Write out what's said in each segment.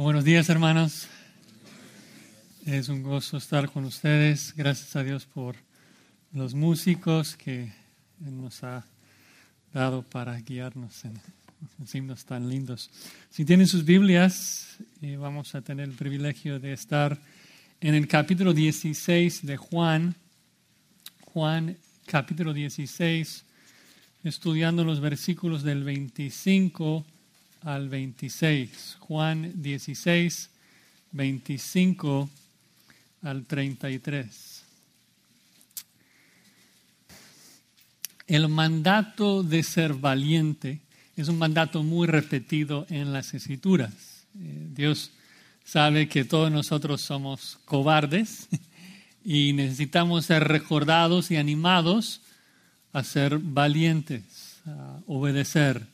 Buenos días, hermanos. Es un gozo estar con ustedes. Gracias a Dios por los músicos que nos ha dado para guiarnos en los himnos tan lindos. Si tienen sus Biblias, eh, vamos a tener el privilegio de estar en el capítulo 16 de Juan. Juan, capítulo 16, estudiando los versículos del 25 al 26. Juan 16, 25 al 33. El mandato de ser valiente es un mandato muy repetido en las escrituras. Eh, Dios sabe que todos nosotros somos cobardes y necesitamos ser recordados y animados a ser valientes, a obedecer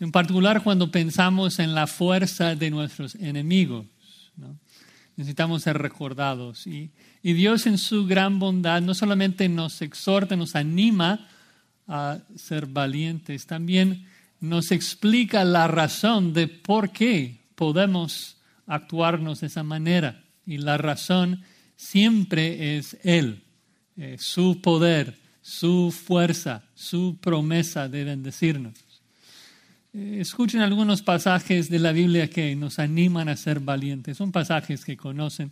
en particular cuando pensamos en la fuerza de nuestros enemigos. Necesitamos ser recordados. Y, Dios en su gran bondad no solamente nos exhorta, nos anima a ser valientes, también nos explica la razón de por qué podemos actuarnos de esa manera. Y la razón siempre es Él, eh, su poder, su fuerza, su promesa de bendecirnos. Escuchen algunos pasajes de la Biblia que nos animan a ser valientes. Son pasajes que conocen.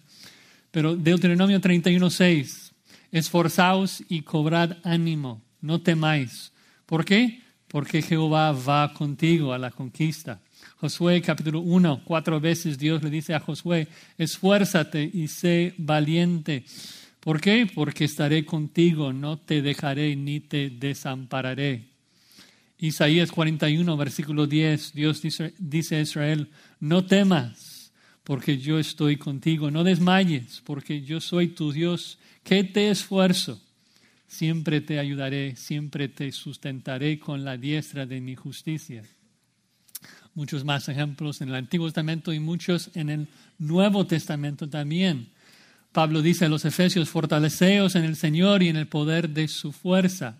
Pero Deuteronomio 31.6, esforzaos y cobrad ánimo, no temáis. ¿Por qué? Porque Jehová va contigo a la conquista. Josué capítulo 1, cuatro veces Dios le dice a Josué, esfuérzate y sé valiente. ¿Por qué? Porque estaré contigo, no te dejaré ni te desampararé. Isaías 41, versículo 10, Dios dice, dice a Israel, no temas, porque yo estoy contigo, no desmayes, porque yo soy tu Dios, que te esfuerzo, siempre te ayudaré, siempre te sustentaré con la diestra de mi justicia. Muchos más ejemplos en el Antiguo Testamento y muchos en el Nuevo Testamento también. Pablo dice a los Efesios, fortaleceos en el Señor y en el poder de su fuerza.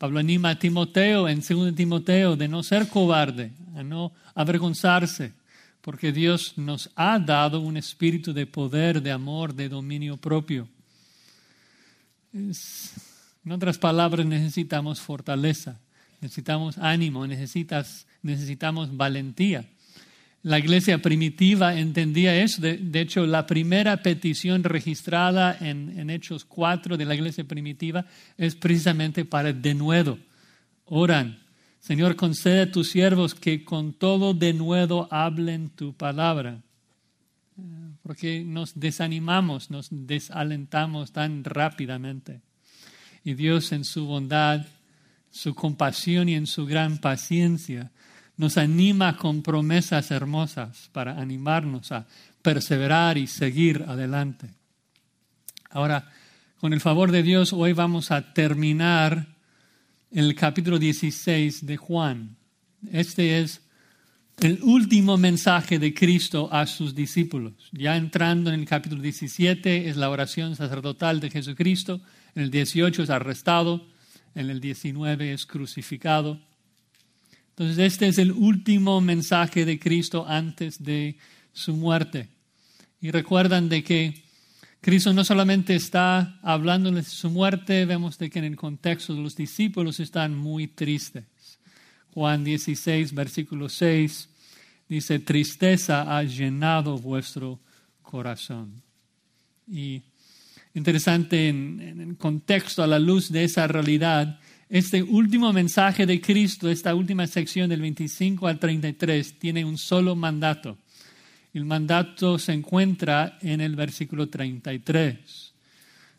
Pablo anima a Timoteo en 2 Timoteo de no ser cobarde, a no avergonzarse, porque Dios nos ha dado un espíritu de poder, de amor, de dominio propio. en otras palabras, necesitamos fortaleza, necesitamos ánimo, necesitas, necesitamos valentía. La iglesia primitiva entendía eso. De, hecho, la primera petición registrada en, Hechos 4 de la iglesia primitiva es precisamente para denuedo. Oran, Señor, concede a tus siervos que con todo denuedo hablen tu palabra. Porque nos desanimamos, nos desalentamos tan rápidamente. Y Dios en su bondad, su compasión y en su gran paciencia nos anima con promesas hermosas para animarnos a perseverar y seguir adelante. Ahora, con el favor de Dios, hoy vamos a terminar el capítulo 16 de Juan. Este es el último mensaje de Cristo a sus discípulos. Ya entrando en el capítulo 17 es la oración sacerdotal de Jesucristo, en el 18 es arrestado, en el 19 es crucificado. Entonces, este es el último mensaje de Cristo antes de su muerte. Y recuerdan de que Cristo no solamente está hablándoles de su muerte, vemos de que en el contexto de los discípulos están muy tristes. Juan 16, versículo 6, dice, tristeza ha llenado vuestro corazón. Y interesante en, en el contexto, a la luz de esa realidad, este último mensaje de Cristo, esta última sección del 25 al 33, tiene un solo mandato. El mandato se encuentra en el versículo 33.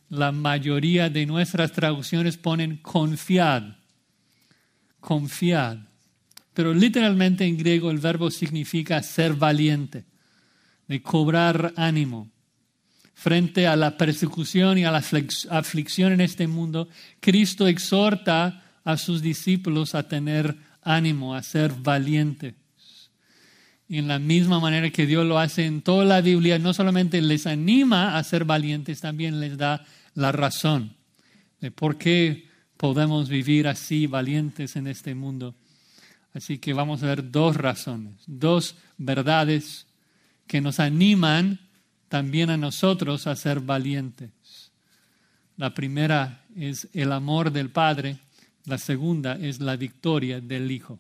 La mayoría de nuestras traducciones ponen confiad, confiad. Pero literalmente en griego el verbo significa ser valiente, de cobrar ánimo frente a la persecución y a la aflicción en este mundo, Cristo exhorta a sus discípulos a tener ánimo, a ser valientes. Y en la misma manera que Dios lo hace en toda la Biblia, no solamente les anima a ser valientes, también les da la razón de por qué podemos vivir así valientes en este mundo. Así que vamos a ver dos razones, dos verdades que nos animan también a nosotros a ser valientes. La primera es el amor del Padre, la segunda es la victoria del Hijo.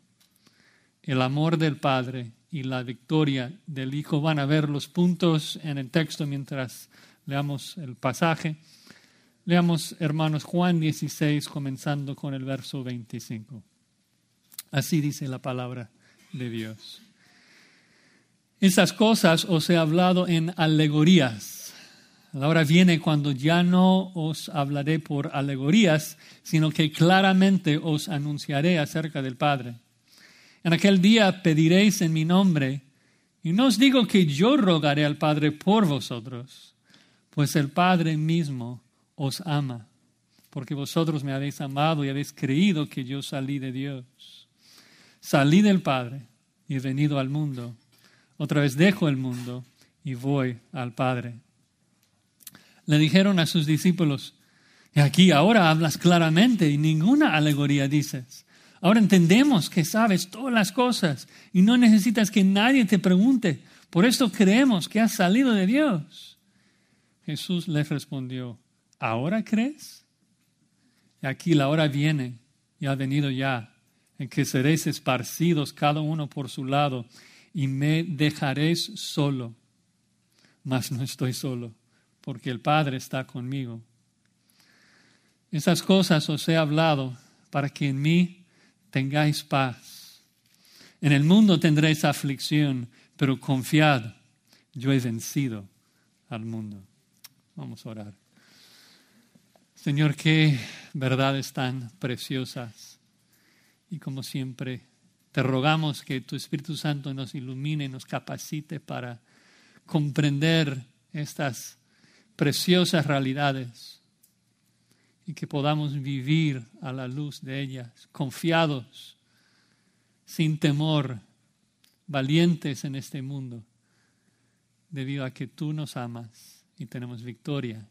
El amor del Padre y la victoria del Hijo. Van a ver los puntos en el texto mientras leamos el pasaje. Leamos, hermanos, Juan 16, comenzando con el verso 25. Así dice la palabra de Dios. Esas cosas os he hablado en alegorías. La hora viene cuando ya no os hablaré por alegorías, sino que claramente os anunciaré acerca del Padre. En aquel día pediréis en mi nombre, y no os digo que yo rogaré al Padre por vosotros, pues el Padre mismo os ama, porque vosotros me habéis amado y habéis creído que yo salí de Dios. Salí del Padre y he venido al mundo. Otra vez dejo el mundo y voy al Padre. Le dijeron a sus discípulos, y aquí ahora hablas claramente y ninguna alegoría dices. Ahora entendemos que sabes todas las cosas y no necesitas que nadie te pregunte. Por esto creemos que has salido de Dios. Jesús les respondió, ¿ahora crees? Y aquí la hora viene y ha venido ya, en que seréis esparcidos cada uno por su lado y me dejaréis solo. Mas no estoy solo, porque el Padre está conmigo. Esas cosas os he hablado para que en mí tengáis paz. En el mundo tendréis aflicción, pero confiad, yo he vencido al mundo. Vamos a orar. Señor, qué verdades tan preciosas. Y como siempre, te rogamos que tu Espíritu Santo nos ilumine, nos capacite para comprender estas preciosas realidades y que podamos vivir a la luz de ellas, confiados, sin temor, valientes en este mundo, debido a que tú nos amas y tenemos victoria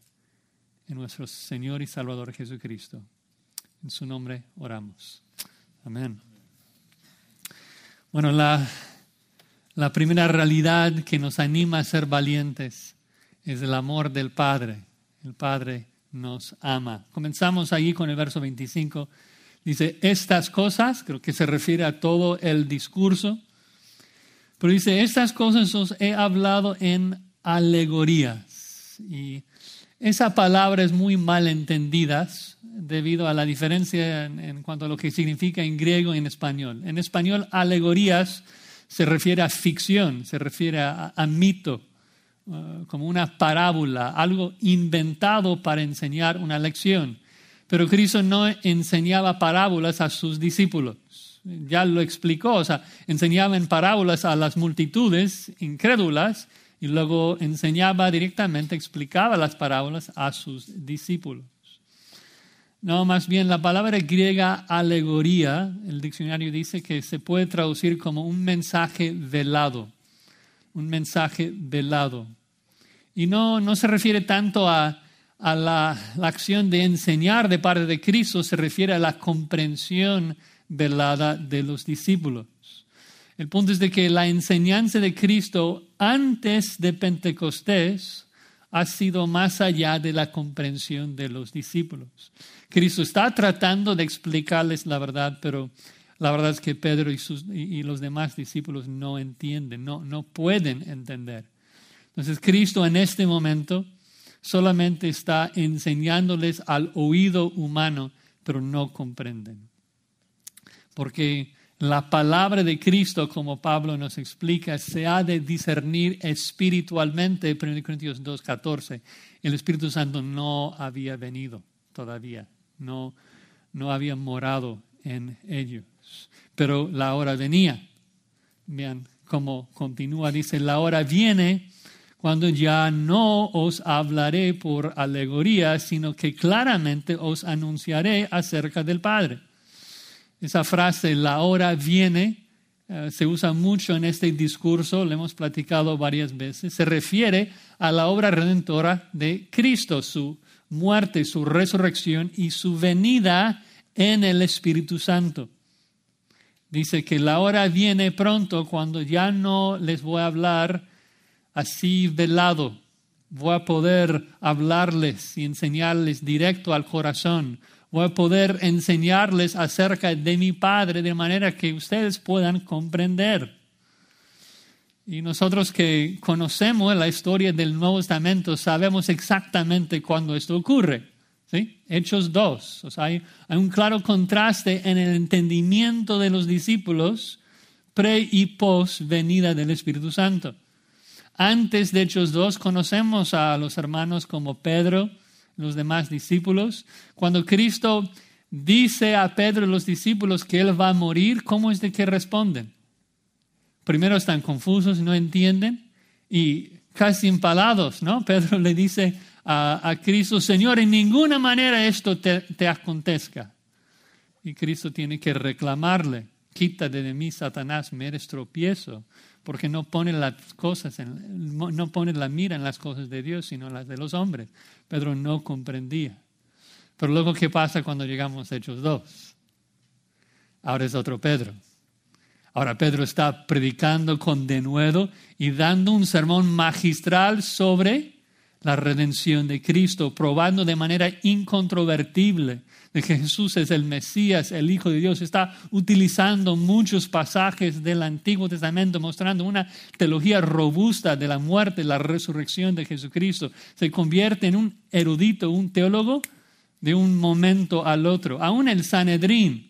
en nuestro Señor y Salvador Jesucristo. En su nombre oramos. Amén. Bueno, la, primera realidad que nos anima a ser valientes es el amor del Padre. El Padre nos ama. Comenzamos allí con el verso 25. Dice, estas cosas, creo que se refiere a todo el discurso, pero dice, estas cosas os he hablado en alegorías. Y esa palabra es muy mal entendida debido a la diferencia en, cuanto a lo que significa en griego y en español. En español, alegorías se refiere a ficción, se refiere a mito. Uh, como una parábola, algo inventado para enseñar una lección. Pero Cristo no enseñaba parábolas a sus discípulos. Ya lo explicó, o sea, enseñaba en parábolas a las multitudes incrédulas y luego enseñaba directamente, explicaba las parábolas a sus discípulos. No, más bien la palabra griega alegoría, el diccionario dice que se puede traducir como un mensaje velado un mensaje velado. Y no, no se refiere tanto a, la, la, acción de enseñar de parte de Cristo, se refiere a la comprensión velada de los discípulos. El punto es de que la enseñanza de Cristo antes de Pentecostés ha sido más allá de la comprensión de los discípulos. Cristo está tratando de explicarles la verdad, pero la verdad es que Pedro y, sus, y, los demás discípulos no entienden, no, no pueden entender. Entonces Cristo en este momento solamente está enseñándoles al oído humano, pero no comprenden. Porque la palabra de Cristo, como Pablo nos explica, se ha de discernir espiritualmente, 1 Corintios 2.14. El Espíritu Santo no había venido todavía, no, no había morado en ellos pero la hora venía. Vean cómo continúa, dice, la hora viene cuando ya no os hablaré por alegoría, sino que claramente os anunciaré acerca del Padre. Esa frase, la hora viene, eh, se usa mucho en este discurso, lo hemos platicado varias veces, se refiere a la obra redentora de Cristo, su muerte, su resurrección y su venida en el Espíritu Santo. Dice que la hora viene pronto cuando ya no les voy a hablar así velado, voy a poder hablarles y enseñarles directo al corazón. Voy a poder enseñarles acerca de mi Padre de manera que ustedes puedan comprender. Y nosotros que conocemos la historia del Nuevo Testamento sabemos exactamente cuándo esto ocurre. ¿sí? Hechos 2. O sea, hay, hay un claro contraste en el entendimiento de los discípulos pre y post venida del Espíritu Santo. Antes de Hechos 2 conocemos a los hermanos como Pedro, los demás discípulos. Cuando Cristo dice a Pedro y los discípulos que Él va a morir, ¿cómo es de que responden? Primero están confusos, no entienden y casi empalados, ¿no? Pedro le dice a, Cristo, Señor, en ninguna manera esto te, te acontezca. Y Cristo tiene que reclamarle, quítate de mí, Satanás, me eres tropiezo, porque no pone las cosas, no pone la mira en las cosas de Dios, sino en las de los hombres. Pedro no comprendía. Pero luego, ¿qué pasa cuando llegamos a Hechos 2? Ahora es otro Pedro. Ahora Pedro está predicando con denuedo y dando un sermón magistral sobre la redención de Cristo, probando de manera incontrovertible de que Jesús es el Mesías, el Hijo de Dios. Está utilizando muchos pasajes del Antiguo Testamento, mostrando una teología robusta de la muerte, la resurrección de Jesucristo. Se convierte en un erudito, un teólogo de un momento al otro. Aún el Sanedrín,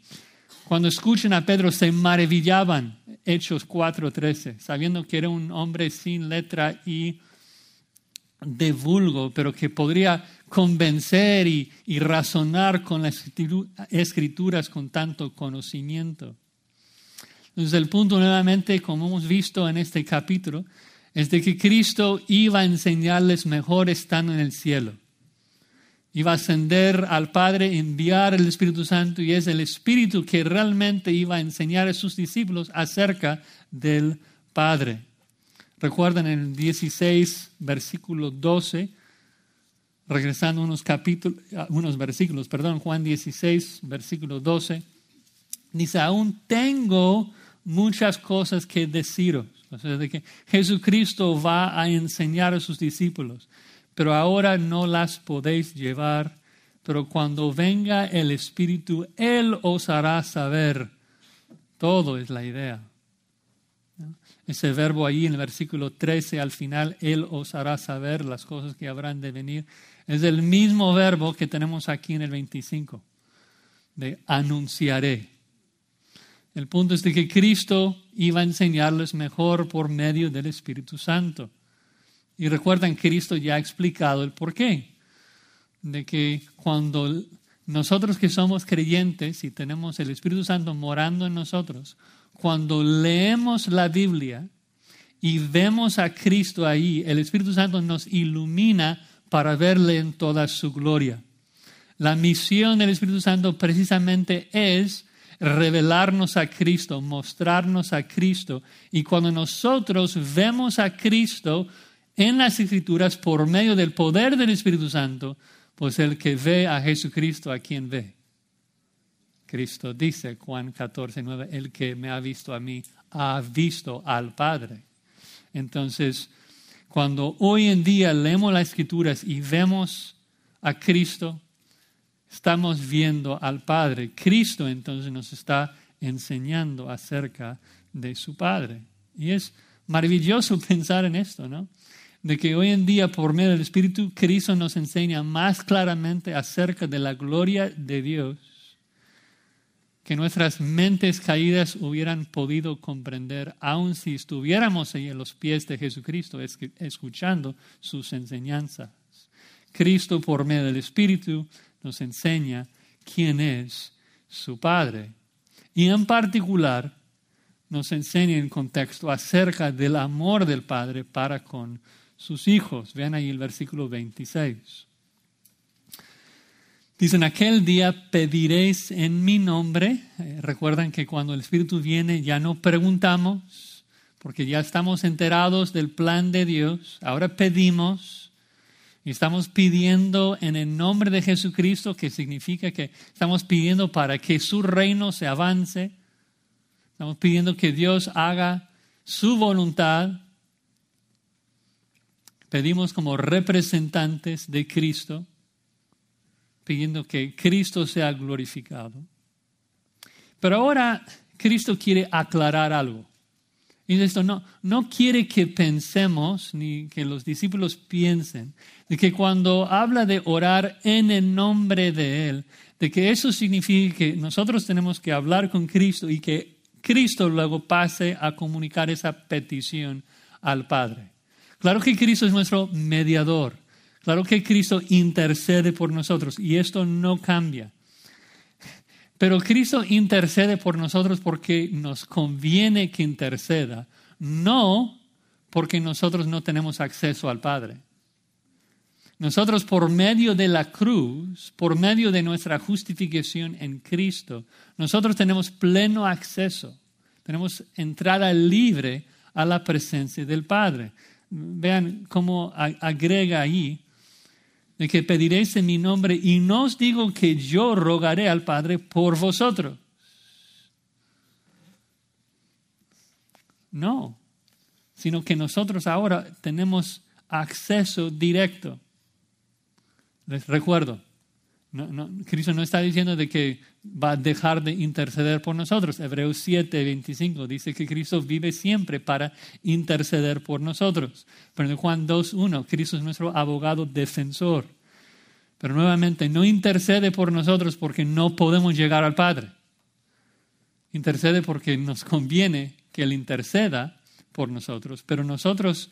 cuando escuchan a Pedro, se maravillaban. Hechos 4:13, sabiendo que era un hombre sin letra y de vulgo, pero que podría convencer y, razonar con las escrituras con tanto conocimiento. Entonces el punto nuevamente, como hemos visto en este capítulo, es de que Cristo iba a enseñarles mejor estando en el cielo iba a ascender al Padre, enviar el Espíritu Santo y es el Espíritu que realmente iba a enseñar a sus discípulos acerca del Padre. Recuerdan en el 16, versículo 12, regresando unos capítulos, unos versículos, perdón, Juan 16, versículo 12, dice, aún tengo muchas cosas que deciros. O sea, de que Jesucristo va a enseñar a sus discípulos pero ahora no las podéis llevar, pero cuando venga el Espíritu, Él os hará saber. Todo es la idea. Ese verbo ahí en el versículo 13 al final, Él os hará saber las cosas que habrán de venir, es el mismo verbo que tenemos aquí en el 25, de anunciaré. El punto es de que Cristo iba a enseñarles mejor por medio del Espíritu Santo. Y recuerdan, Cristo ya ha explicado el porqué. De que cuando nosotros que somos creyentes y tenemos el Espíritu Santo morando en nosotros, cuando leemos la Biblia y vemos a Cristo ahí, el Espíritu Santo nos ilumina para verle en toda su gloria. La misión del Espíritu Santo precisamente es revelarnos a Cristo, mostrarnos a Cristo. Y cuando nosotros vemos a Cristo, en las escrituras por medio del poder del Espíritu Santo, pues el que ve a Jesucristo, ¿a quien ve? Cristo dice, Juan 14, 9, el que me ha visto a mí, ha visto al Padre. Entonces, cuando hoy en día leemos las escrituras y vemos a Cristo, estamos viendo al Padre. Cristo entonces nos está enseñando acerca de su Padre. Y es maravilloso pensar en esto, ¿no? de que hoy en día por medio del Espíritu Cristo nos enseña más claramente acerca de la gloria de Dios que nuestras mentes caídas hubieran podido comprender, aun si estuviéramos ahí en los pies de Jesucristo escuchando sus enseñanzas. Cristo por medio del Espíritu nos enseña quién es su Padre. Y en particular nos enseña en contexto acerca del amor del Padre para con sus hijos. Vean ahí el versículo 26. Dicen, aquel día pediréis en mi nombre. Eh, recuerdan que cuando el Espíritu viene ya no preguntamos, porque ya estamos enterados del plan de Dios. Ahora pedimos y estamos pidiendo en el nombre de Jesucristo, que significa que estamos pidiendo para que su reino se avance. Estamos pidiendo que Dios haga su voluntad pedimos como representantes de Cristo, pidiendo que Cristo sea glorificado. Pero ahora Cristo quiere aclarar algo. Y esto no, no quiere que pensemos, ni que los discípulos piensen, de que cuando habla de orar en el nombre de Él, de que eso significa que nosotros tenemos que hablar con Cristo y que Cristo luego pase a comunicar esa petición al Padre. Claro que Cristo es nuestro mediador. Claro que Cristo intercede por nosotros y esto no cambia. Pero Cristo intercede por nosotros porque nos conviene que interceda, no porque nosotros no tenemos acceso al Padre. Nosotros por medio de la cruz, por medio de nuestra justificación en Cristo, nosotros tenemos pleno acceso, tenemos entrada libre a la presencia del Padre. Vean cómo agrega ahí que pediréis en mi nombre y no os digo que yo rogaré al Padre por vosotros. No, sino que nosotros ahora tenemos acceso directo. Les recuerdo, Cristo no está diciendo de que va a dejar de interceder por nosotros. Hebreos 7, 25 dice que Cristo vive siempre para interceder por nosotros. Pero en Juan 2, 1, Cristo es nuestro abogado defensor. Pero nuevamente, no intercede por nosotros porque no podemos llegar al Padre. Intercede porque nos conviene que Él interceda por nosotros. Pero nosotros,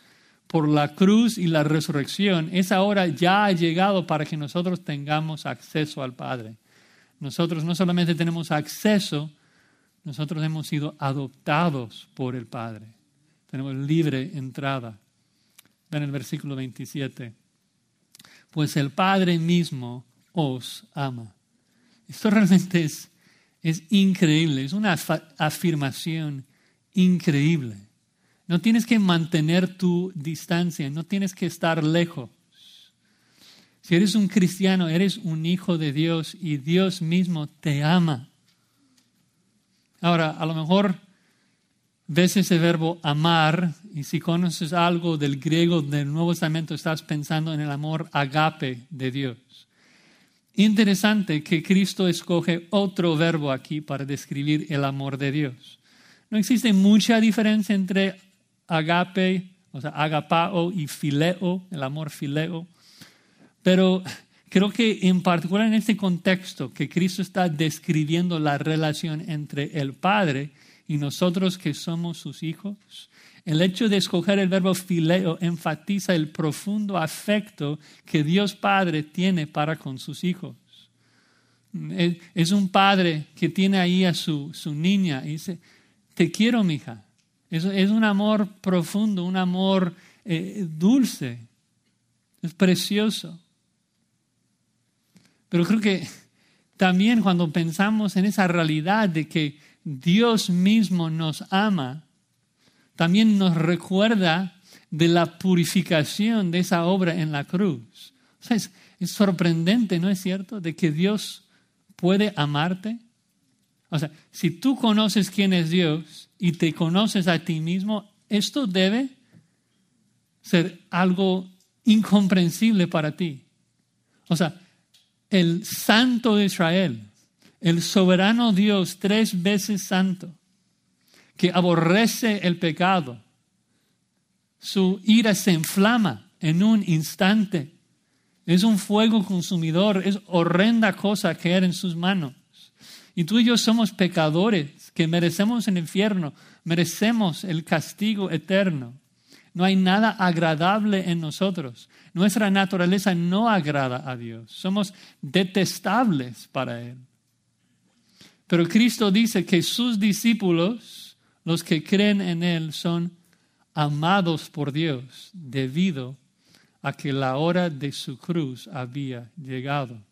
por la cruz y la resurrección, esa hora ya ha llegado para que nosotros tengamos acceso al Padre. Nosotros no solamente tenemos acceso, nosotros hemos sido adoptados por el Padre. Tenemos libre entrada. Ven el versículo 27 pues el Padre mismo os ama. Esto realmente es, es increíble, es una afirmación increíble. No tienes que mantener tu distancia, no tienes que estar lejos. Si eres un cristiano, eres un hijo de Dios y Dios mismo te ama. Ahora, a lo mejor ves ese verbo amar y si conoces algo del griego del Nuevo Testamento estás pensando en el amor agape de Dios. Interesante que Cristo escoge otro verbo aquí para describir el amor de Dios. No existe mucha diferencia entre agape, o sea, agapao y fileo, el amor fileo, pero creo que en particular en este contexto que Cristo está describiendo la relación entre el Padre y nosotros que somos sus hijos, el hecho de escoger el verbo fileo enfatiza el profundo afecto que Dios Padre tiene para con sus hijos. Es un padre que tiene ahí a su, su niña y dice, te quiero, mija. Es, es un amor profundo, un amor eh, dulce, es precioso. Pero creo que también cuando pensamos en esa realidad de que Dios mismo nos ama, también nos recuerda de la purificación de esa obra en la cruz. es, es, sorprendente, ¿no es cierto?, de que Dios puede amarte. O sea, si tú conoces quién es Dios y te conoces a ti mismo, esto debe ser algo incomprensible para ti. O sea, el santo de Israel, el soberano Dios tres veces santo, que aborrece el pecado, su ira se inflama en un instante. Es un fuego consumidor, es horrenda cosa caer en sus manos. Y tú y yo somos pecadores que merecemos el infierno, merecemos el castigo eterno. No hay nada agradable en nosotros. Nuestra naturaleza no agrada a Dios. Somos detestables para Él. Pero Cristo dice que sus discípulos, los que creen en Él, son amados por Dios debido a que la hora de su cruz había llegado.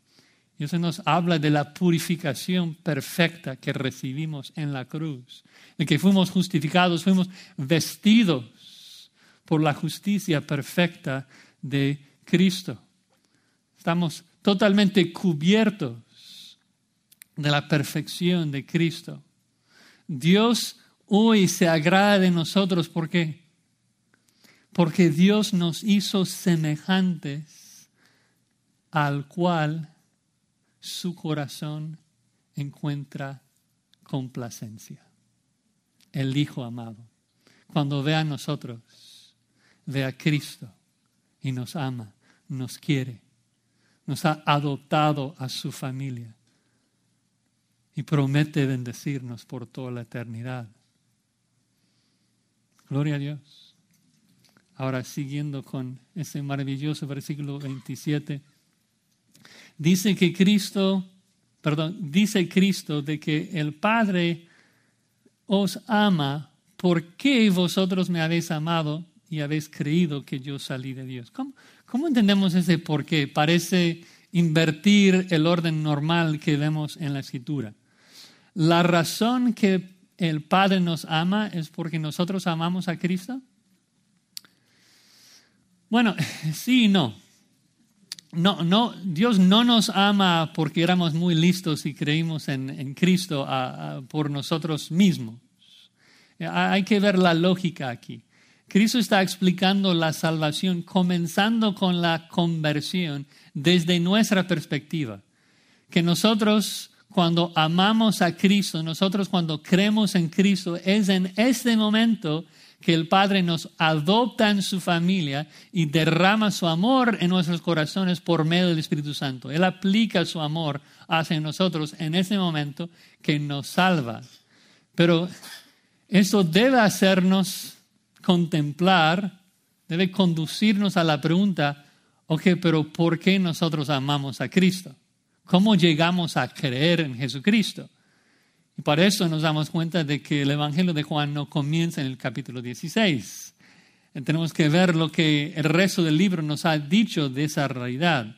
Y eso nos habla de la purificación perfecta que recibimos en la cruz, de que fuimos justificados, fuimos vestidos por la justicia perfecta de Cristo. Estamos totalmente cubiertos de la perfección de Cristo. Dios hoy se agrada de nosotros, ¿por qué? porque Dios nos hizo semejantes al cual su corazón encuentra complacencia. El Hijo amado. Cuando ve a nosotros, ve a Cristo y nos ama, nos quiere, nos ha adoptado a su familia y promete bendecirnos por toda la eternidad. Gloria a Dios. Ahora, siguiendo con ese maravilloso versículo 27, dice que Cristo, perdón, dice Cristo de que el Padre os ama porque vosotros me habéis amado y habéis creído que yo salí de Dios. ¿Cómo, cómo entendemos ese por qué? Parece invertir el orden normal que vemos en la escritura. La razón que el Padre nos ama es porque nosotros amamos a Cristo? Bueno, sí y no. No, no, Dios no nos ama porque éramos muy listos y creímos en, Cristo por nosotros mismos. Hay que ver la lógica aquí. Cristo está explicando la salvación comenzando con la conversión desde nuestra perspectiva. Que nosotros cuando amamos a Cristo, nosotros cuando creemos en Cristo, es en este momento que el Padre nos adopta en su familia y derrama su amor en nuestros corazones por medio del Espíritu Santo. Él aplica su amor hacia nosotros en ese momento que nos salva. Pero eso debe hacernos contemplar, debe conducirnos a la pregunta, ok, pero ¿por qué nosotros amamos a Cristo? ¿Cómo llegamos a creer en Jesucristo? Y para eso nos damos cuenta de que el Evangelio de Juan no comienza en el capítulo 16. tenemos que ver lo que el resto del libro nos ha dicho de esa realidad.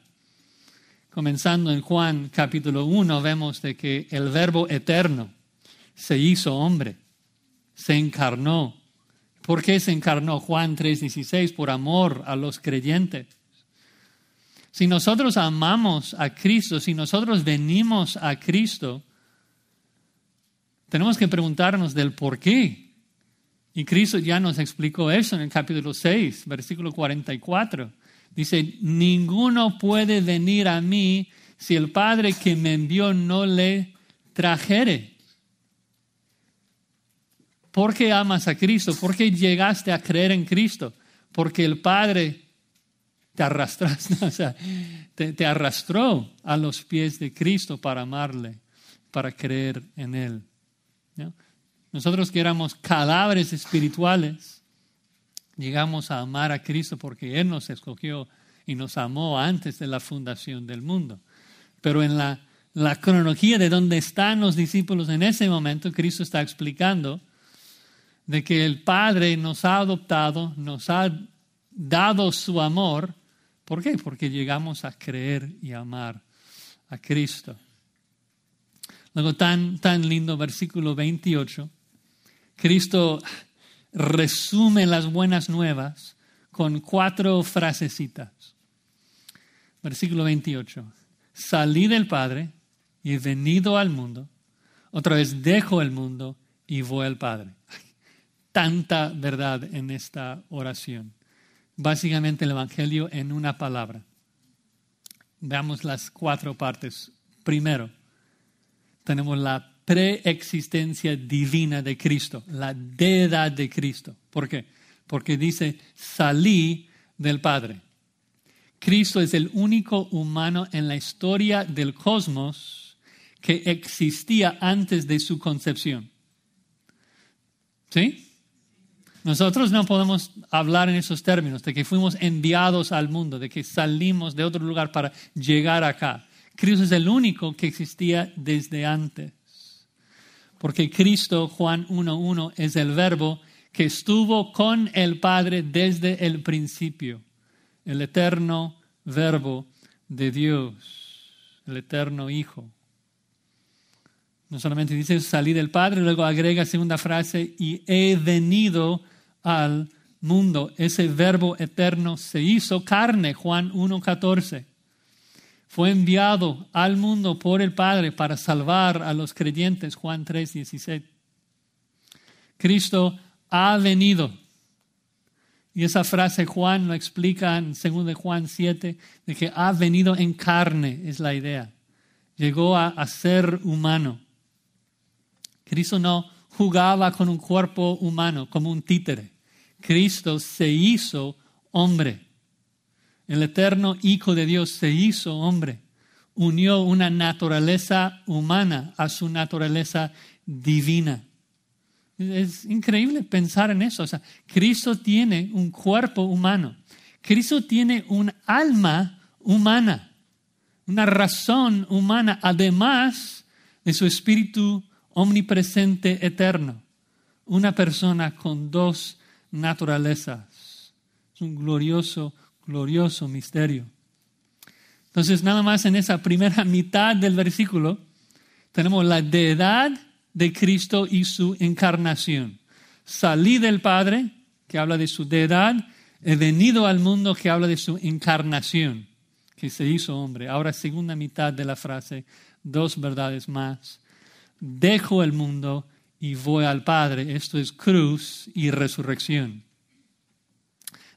Comenzando en Juan capítulo 1 vemos de que el verbo eterno se hizo hombre, se encarnó. ¿Por qué se encarnó? Juan 3:16, por amor a los creyentes. Si nosotros amamos a Cristo, si nosotros venimos a Cristo, tenemos que preguntarnos del por qué. Y Cristo ya nos explicó eso en el capítulo 6, versículo 44. Dice, ninguno puede venir a mí si el Padre que me envió no le trajere. ¿Por qué amas a Cristo? ¿Por qué llegaste a creer en Cristo? Porque el Padre te te, arrastró a los pies de Cristo para amarle, para creer en Él. Nosotros que éramos cadáveres espirituales, llegamos a amar a Cristo porque Él nos escogió y nos amó antes de la fundación del mundo. Pero en la, cronología de dónde están los discípulos en ese momento, Cristo está explicando de que el Padre nos ha adoptado, nos ha dado su amor ¿Por qué? Porque llegamos a creer y amar a Cristo. Luego, tan, tan lindo versículo 28. Cristo resume las buenas nuevas con cuatro frasecitas. Versículo 28. Salí del Padre y he venido al mundo. Otra vez dejo el mundo y voy al Padre. Tanta verdad en esta oración básicamente el Evangelio en una palabra. Veamos las cuatro partes. Primero, tenemos la preexistencia divina de Cristo, la deidad de Cristo. ¿Por qué? Porque dice, salí del Padre. Cristo es el único humano en la historia del cosmos que existía antes de su concepción. ¿Sí? Nosotros no podemos hablar en esos términos de que fuimos enviados al mundo, de que salimos de otro lugar para llegar acá. Cristo es el único que existía desde antes. Porque Cristo, Juan 1.1, es el verbo que estuvo con el Padre desde el principio, el eterno verbo de Dios, el eterno Hijo. No solamente dice salí del Padre, luego agrega segunda frase, y he venido al mundo. Ese verbo eterno se hizo carne, Juan 1.14. Fue enviado al mundo por el Padre para salvar a los creyentes, Juan 3.16. Cristo ha venido Y esa frase Juan lo explica en 2 Juan 7, de que ha venido en carne, es la idea. Llegó a ser humano. Cristo no jugaba con un cuerpo humano como un títere. Cristo se hizo hombre. El eterno Hijo de Dios se hizo hombre. Unió una naturaleza humana a su naturaleza divina. Es increíble pensar en eso. O sea, Cristo tiene un cuerpo humano. Cristo tiene un alma humana, una razón humana, además de su espíritu omnipresente eterno. Una persona con dos naturalezas. Es un glorioso, glorioso misterio. Entonces, nada más en esa primera mitad del versículo, tenemos la deidad de Cristo y su encarnación. Salí del Padre, que habla de su deidad, he venido al mundo, que habla de su encarnación, que se hizo hombre. Ahora, segunda mitad de la frase, dos verdades más. Dejo el mundo y voy al Padre. Esto es cruz y resurrección.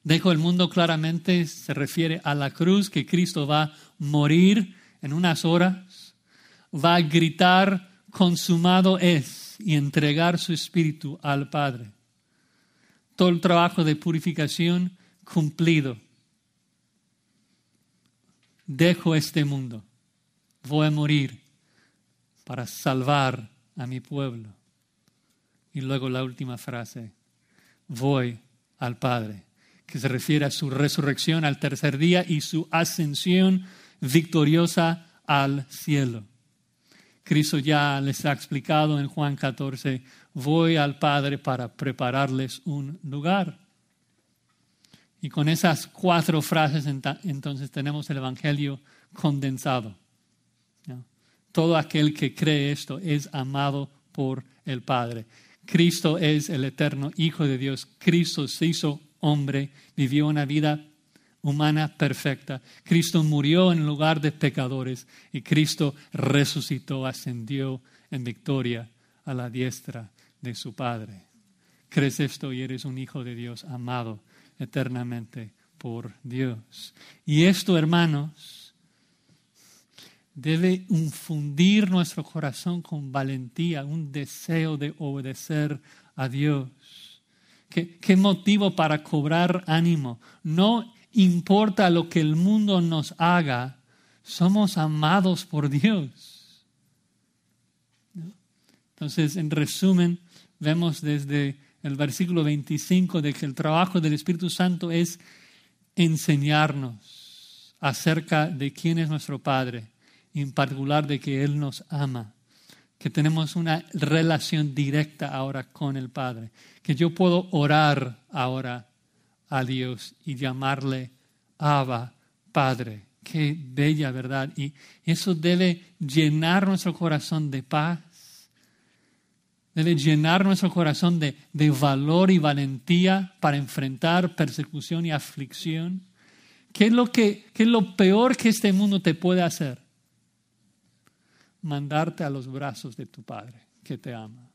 Dejo el mundo claramente, se refiere a la cruz que Cristo va a morir en unas horas, va a gritar, consumado es, y entregar su espíritu al Padre. Todo el trabajo de purificación cumplido. Dejo este mundo, voy a morir para salvar a mi pueblo. Y luego la última frase, voy al Padre que se refiere a su resurrección al tercer día y su ascensión victoriosa al cielo. Cristo ya les ha explicado en Juan 14, voy al Padre para prepararles un lugar. Y con esas cuatro frases entonces tenemos el Evangelio condensado. Todo aquel que cree esto es amado por el Padre. Cristo es el eterno Hijo de Dios. Cristo se hizo hombre, vivió una vida humana perfecta. Cristo murió en lugar de pecadores y Cristo resucitó, ascendió en victoria a la diestra de su Padre. Crees esto y eres un hijo de Dios amado eternamente por Dios. Y esto, hermanos, debe infundir nuestro corazón con valentía, un deseo de obedecer a Dios ¿Qué, motivo para cobrar ánimo? No importa lo que el mundo nos haga, somos amados por Dios. Entonces, en resumen, vemos desde el versículo 25 de que el trabajo del Espíritu Santo es enseñarnos acerca de quién es nuestro Padre, en particular de que Él nos ama que tenemos una relación directa ahora con el Padre, que yo puedo orar ahora a Dios y llamarle Abba, Padre. Qué bella verdad. Y eso debe llenar nuestro corazón de paz, debe llenar nuestro corazón de, de valor y valentía para enfrentar persecución y aflicción. ¿Qué es, lo que, ¿Qué es lo peor que este mundo te puede hacer? mandarte a los brazos de tu Padre que te ama.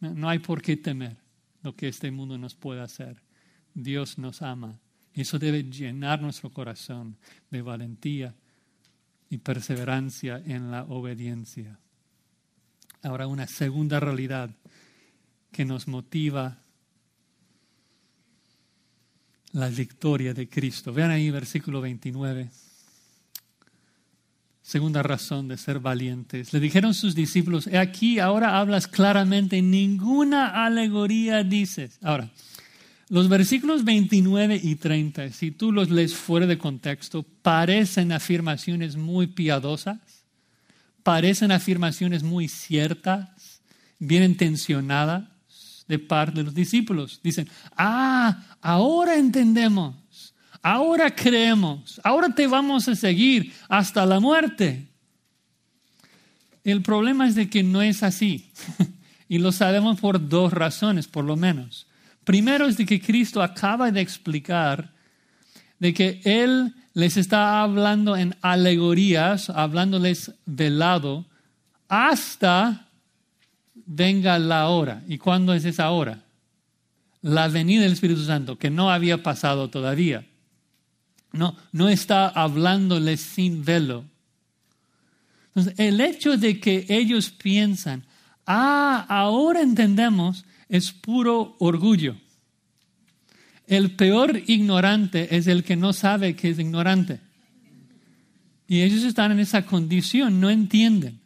No, hay por qué temer lo que este mundo nos puede hacer. Dios nos ama. Eso debe llenar nuestro corazón de valentía y perseverancia en la obediencia. Ahora una segunda realidad que nos motiva la victoria de Cristo. Vean ahí versículo 29. Segunda razón de ser valientes. Le dijeron sus discípulos, he aquí, ahora hablas claramente, ninguna alegoría dices. Ahora, los versículos 29 y 30, si tú los lees fuera de contexto, parecen afirmaciones muy piadosas, parecen afirmaciones muy ciertas, bien intencionadas de parte de los discípulos. Dicen, ah, ahora entendemos ahora creemos, ahora te vamos a seguir hasta la muerte. El problema es de que no es así. y lo sabemos por dos razones, por lo menos. Primero es de que Cristo acaba de explicar de que Él les está hablando en alegorías, hablándoles velado, hasta venga la hora. ¿Y cuándo es esa hora? la venida del Espíritu Santo, que no había pasado todavía. No, no está hablándoles sin velo. Entonces, el hecho de que ellos piensan, ah, ahora entendemos, es puro orgullo. El peor ignorante es el que no sabe que es ignorante. Y ellos están en esa condición, no entienden.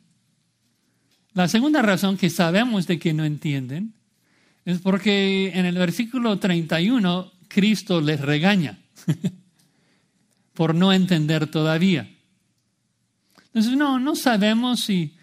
La segunda razón que sabemos de que no entienden es porque en el versículo 31 Cristo les regaña por no entender todavía. Entonces, no, no sabemos si,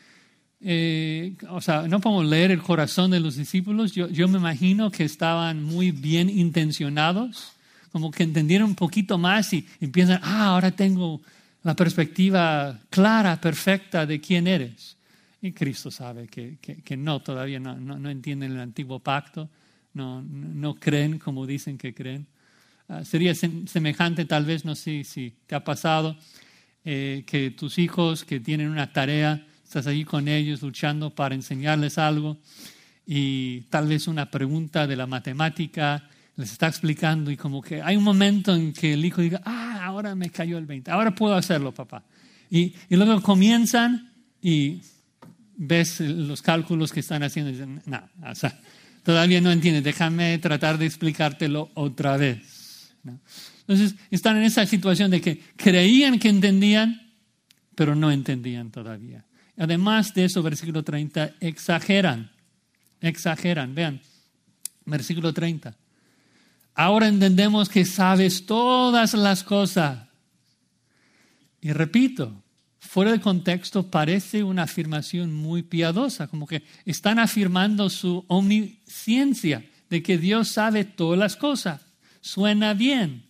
eh, o sea, no podemos leer el corazón de los discípulos. Yo, yo me imagino que estaban muy bien intencionados, como que entendieron un poquito más y, piensan, ah, ahora tengo la perspectiva clara, perfecta de quién eres. Y Cristo sabe que, que, no, todavía no, no, entienden el antiguo pacto, no, no creen como dicen que creen. Ah, sería semejante, tal vez, no sé si te ha pasado, eh, que tus hijos que tienen una tarea, estás allí con ellos luchando para enseñarles algo y tal vez una pregunta de la matemática les está explicando y como que hay un momento en que el hijo diga, ah, ahora me cayó el 20, ahora puedo hacerlo, papá. Y, y luego comienzan y ves los cálculos que están haciendo y dicen, no, o sea, todavía no entiendes, déjame tratar de explicártelo otra vez. Entonces, están en esa situación de que creían que entendían, pero no entendían todavía. Además de eso, versículo 30, exageran, exageran, vean, versículo 30. Ahora entendemos que sabes todas las cosas. Y repito, fuera de contexto parece una afirmación muy piadosa, como que están afirmando su omnisciencia, de que Dios sabe todas las cosas. Suena bien.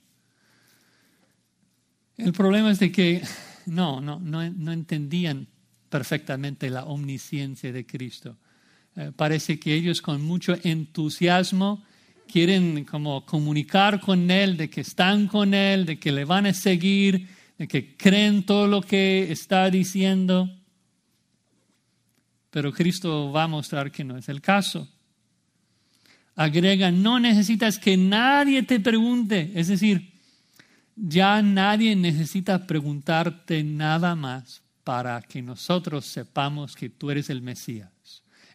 El problema es de que no, no, no, entendían perfectamente la omnisciencia de Cristo. Eh, parece que ellos con mucho entusiasmo quieren como comunicar con Él, de que están con Él, de que le van a seguir, de que creen todo lo que está diciendo. Pero Cristo va a mostrar que no es el caso. Agrega, no necesitas que nadie te pregunte, es decir, ya nadie necesita preguntarte nada más para que nosotros sepamos que tú eres el Mesías.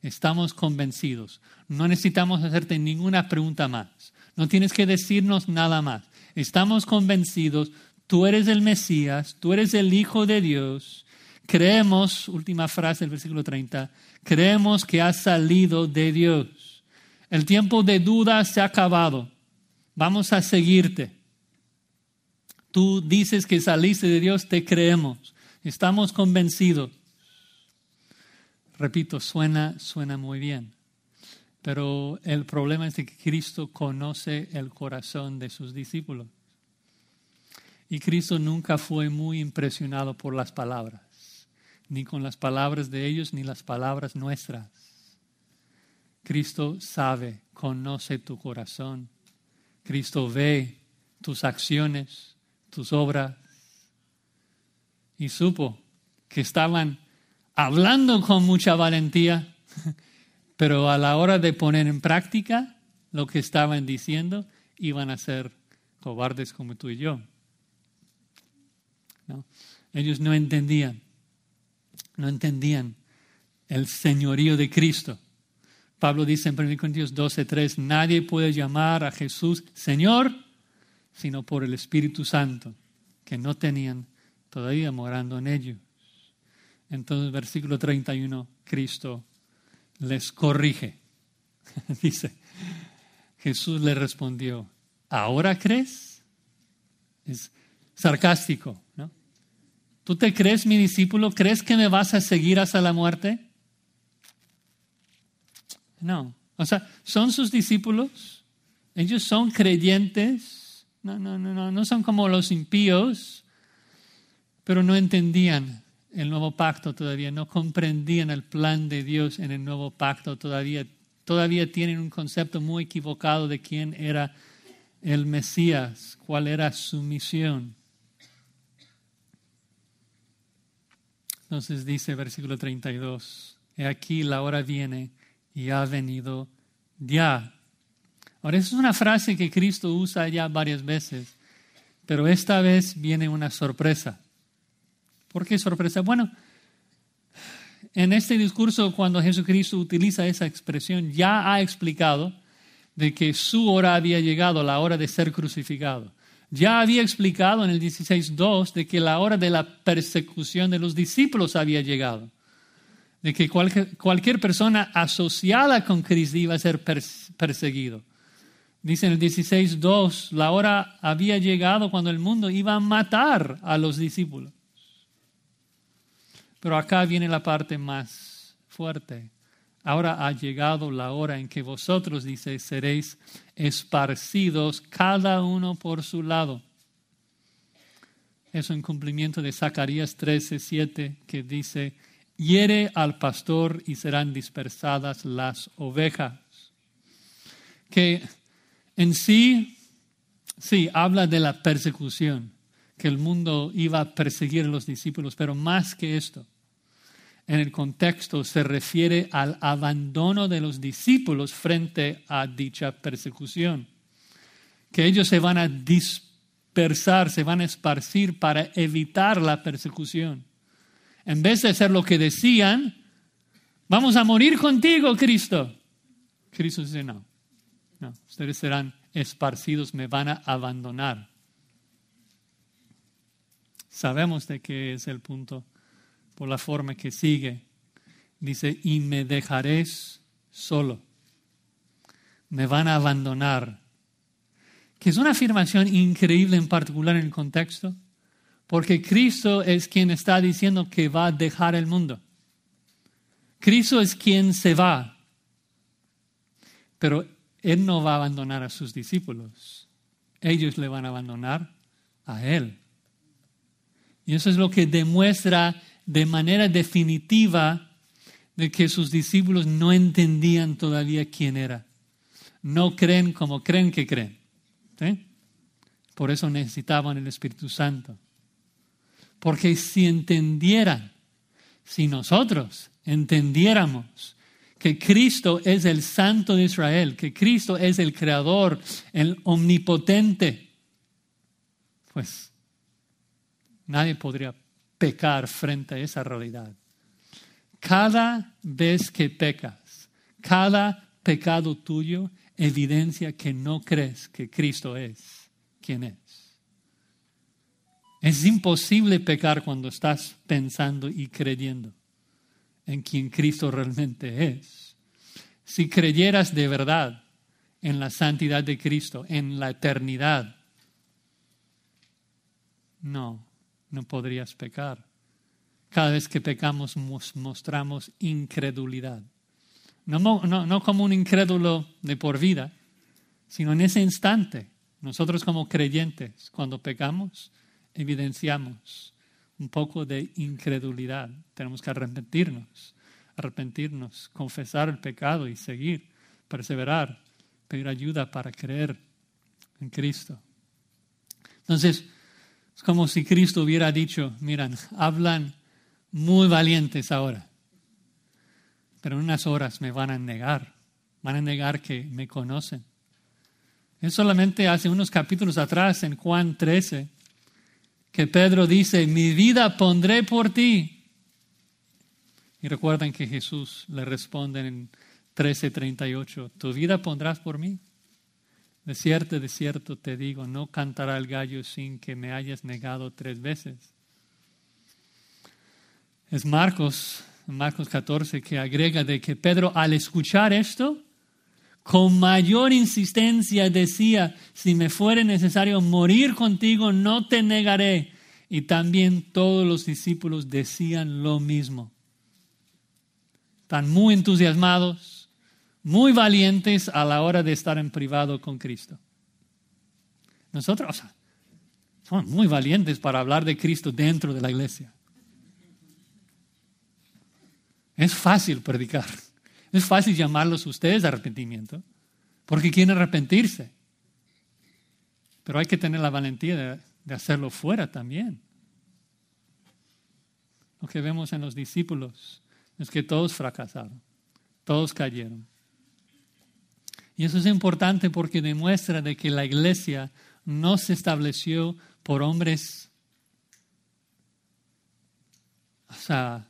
Estamos convencidos. No necesitamos hacerte ninguna pregunta más. No tienes que decirnos nada más. Estamos convencidos. Tú eres el Mesías. Tú eres el Hijo de Dios. Creemos, última frase del versículo 30, creemos que has salido de Dios. El tiempo de duda se ha acabado. Vamos a seguirte. Tú dices que saliste de Dios, te creemos. Estamos convencidos. Repito, suena, suena muy bien. Pero el problema es que Cristo conoce el corazón de sus discípulos. Y Cristo nunca fue muy impresionado por las palabras, ni con las palabras de ellos, ni las palabras nuestras. Cristo sabe, conoce tu corazón. Cristo ve tus acciones, tus obras. Y supo que estaban hablando con mucha valentía, pero a la hora de poner en práctica lo que estaban diciendo, iban a ser cobardes como tú y yo. Ellos no entendían, no entendían el señorío de Cristo. Pablo dice en 1 Corintios 12:3, nadie puede llamar a Jesús Señor sino por el Espíritu Santo, que no tenían todavía morando en ellos. Entonces, versículo 31, Cristo les corrige. Dice, Jesús le respondió, ¿ahora crees? Es sarcástico, ¿no? ¿Tú te crees mi discípulo? ¿Crees que me vas a seguir hasta la muerte? No. O sea, son sus discípulos, ellos son creyentes, no, no, no, no, no son como los impíos, pero no entendían el nuevo pacto todavía, no comprendían el plan de Dios en el nuevo pacto todavía. Todavía tienen un concepto muy equivocado de quién era el Mesías, cuál era su misión. Entonces dice versículo 32, he aquí la hora viene y ha venido ya. Ahora, esa es una frase que Cristo usa ya varias veces, pero esta vez viene una sorpresa. ¿Por qué sorpresa? Bueno, en este discurso, cuando Jesucristo utiliza esa expresión, ya ha explicado de que su hora había llegado, la hora de ser crucificado. Ya había explicado en el 16.2 de que la hora de la persecución de los discípulos había llegado, de que cualquier, persona asociada con Cristo iba a ser perseguido. Dice en el 16.2, la hora había llegado cuando el mundo iba a matar a los discípulos. Pero acá viene la parte más fuerte. Ahora ha llegado la hora en que vosotros, dice, seréis esparcidos cada uno por su lado. Es un cumplimiento de Zacarías 13, 7, que dice, hiere al pastor y serán dispersadas las ovejas. Que en sí, sí, habla de la persecución que el mundo iba a perseguir a los discípulos, pero más que esto, en el contexto se refiere al abandono de los discípulos frente a dicha persecución, que ellos se van a dispersar, se van a esparcir para evitar la persecución. En vez de hacer lo que decían, vamos a morir contigo, Cristo. Cristo dice, no, no, ustedes serán esparcidos, me van a abandonar. Sabemos de qué es el punto por la forma que sigue. Dice, y me dejaréis solo. Me van a abandonar. Que es una afirmación increíble en particular en el contexto, porque Cristo es quien está diciendo que va a dejar el mundo. Cristo es quien se va, pero Él no va a abandonar a sus discípulos. Ellos le van a abandonar a Él. Y eso es lo que demuestra de manera definitiva de que sus discípulos no entendían todavía quién era. No creen como creen que creen. Por eso necesitaban el Espíritu Santo. Porque si entendieran, si nosotros entendiéramos que Cristo es el Santo de Israel, que Cristo es el Creador, el Omnipotente, pues Nadie podría pecar frente a esa realidad. Cada vez que pecas, cada pecado tuyo evidencia que no crees que Cristo es quien es. Es imposible pecar cuando estás pensando y creyendo en quien Cristo realmente es. Si creyeras de verdad en la santidad de Cristo, en la eternidad, no, no podrías pecar. Cada vez que pecamos mostramos incredulidad. No, no, como un incrédulo de por vida, sino en ese instante. Nosotros como creyentes, cuando pecamos, evidenciamos un poco de incredulidad. Tenemos que arrepentirnos, arrepentirnos, confesar el pecado y seguir, perseverar, pedir ayuda para creer en Cristo. Entonces, es como si Cristo hubiera dicho, miran, hablan muy valientes ahora, pero en unas horas me van a negar, van a negar que me conocen. Es solamente hace unos capítulos atrás, en Juan 13, que Pedro dice, mi vida pondré por ti. Y recuerden que Jesús le responde en 13:38, ¿tu vida pondrás por mí? De cierto, de cierto te digo, no cantará el gallo sin que me hayas negado tres veces. Es Marcos, Marcos 14, que agrega de que Pedro al escuchar esto, con mayor insistencia decía, si me fuere necesario morir contigo, no te negaré. Y también todos los discípulos decían lo mismo. Están muy entusiasmados, muy valientes a la hora de estar en privado con Cristo. Nosotros somos muy valientes para hablar de Cristo dentro de la iglesia. Es fácil predicar. Es fácil llamarlos ustedes arrepentimiento, porque quieren arrepentirse. Pero hay que tener la valentía de, de hacerlo fuera también. Lo que vemos en los discípulos es que todos fracasaron, todos cayeron. Y eso es importante porque demuestra de que la iglesia no se estableció por hombres o sea,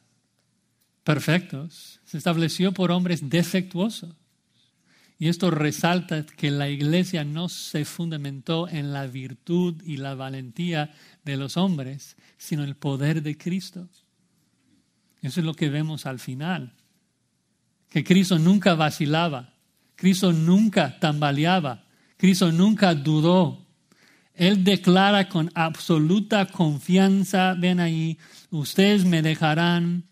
perfectos, se estableció por hombres defectuosos. Y esto resalta que la iglesia no se fundamentó en la virtud y la valentía de los hombres, sino en el poder de Cristo. Eso es lo que vemos al final. Que Cristo nunca vacilaba, Cristo nunca tambaleaba, Cristo nunca dudó. Él declara con absoluta confianza, ven ahí, ustedes me dejarán,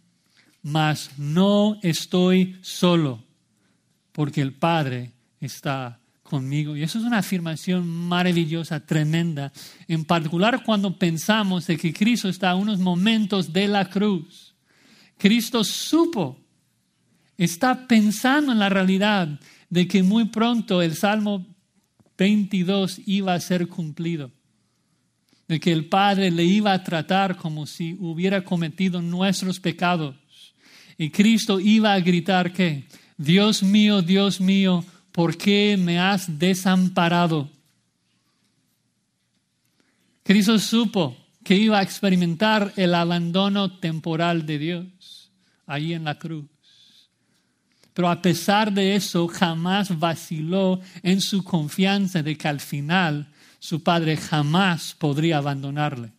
mas no estoy solo, porque el Padre está conmigo. Y eso es una afirmación maravillosa, tremenda, en particular cuando pensamos de que Cristo está a unos momentos de la cruz. Cristo supo, está pensando en la realidad de que muy pronto el Salmo 22 iba a ser cumplido, de que el Padre le iba a tratar como si hubiera cometido nuestros pecados. Y Cristo iba a gritar que, Dios mío, Dios mío, ¿por qué me has desamparado? Cristo supo que iba a experimentar el abandono temporal de Dios ahí en la cruz. Pero a pesar de eso, jamás vaciló en su confianza de que al final su padre jamás podría abandonarle.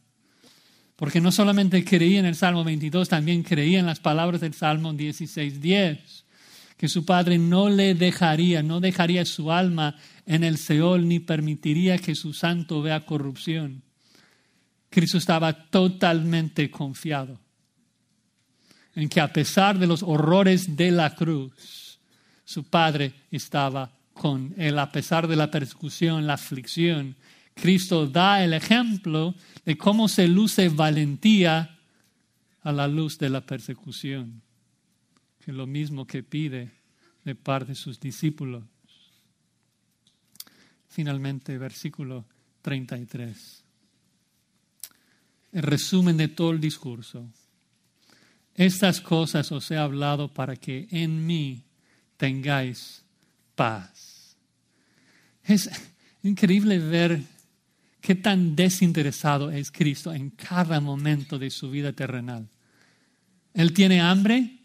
Porque no solamente creía en el Salmo 22, también creía en las palabras del Salmo 16.10 que su padre no le dejaría, no dejaría su alma en el Seol ni permitiría que su santo vea corrupción. Cristo estaba totalmente confiado en que a pesar de los horrores de la cruz, su padre estaba con él, a pesar de la persecución, la aflicción. Cristo da el ejemplo de cómo se luce valentía a la luz de la persecución que lo mismo que pide de parte de sus discípulos. Finalmente, versículo 33. El resumen de todo el discurso. Estas cosas os he hablado para que en mí tengáis paz. Es increíble ver qué tan desinteresado es Cristo en cada momento de su vida terrenal. Él tiene hambre,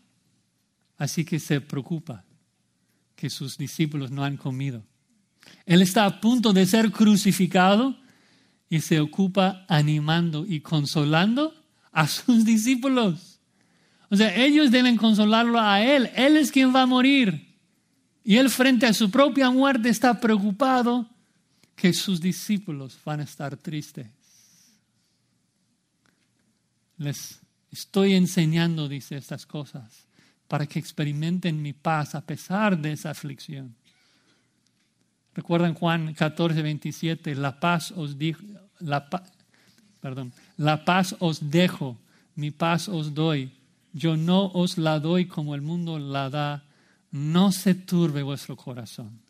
Así que se preocupa que sus discípulos no han comido. Él está a punto de ser crucificado y se ocupa animando y consolando a sus discípulos. O sea, ellos deben consolarlo a Él. Él es quien va a morir. Y Él frente a su propia muerte está preocupado que sus discípulos van a estar tristes. Les estoy enseñando, dice estas cosas, para que experimenten mi paz a pesar de esa aflicción. Recuerdan Juan 14, 27, la paz os dijo, la, perdón, la paz os dejo, mi paz os doy. Yo no os la doy como el mundo la da. No se turbe vuestro corazón,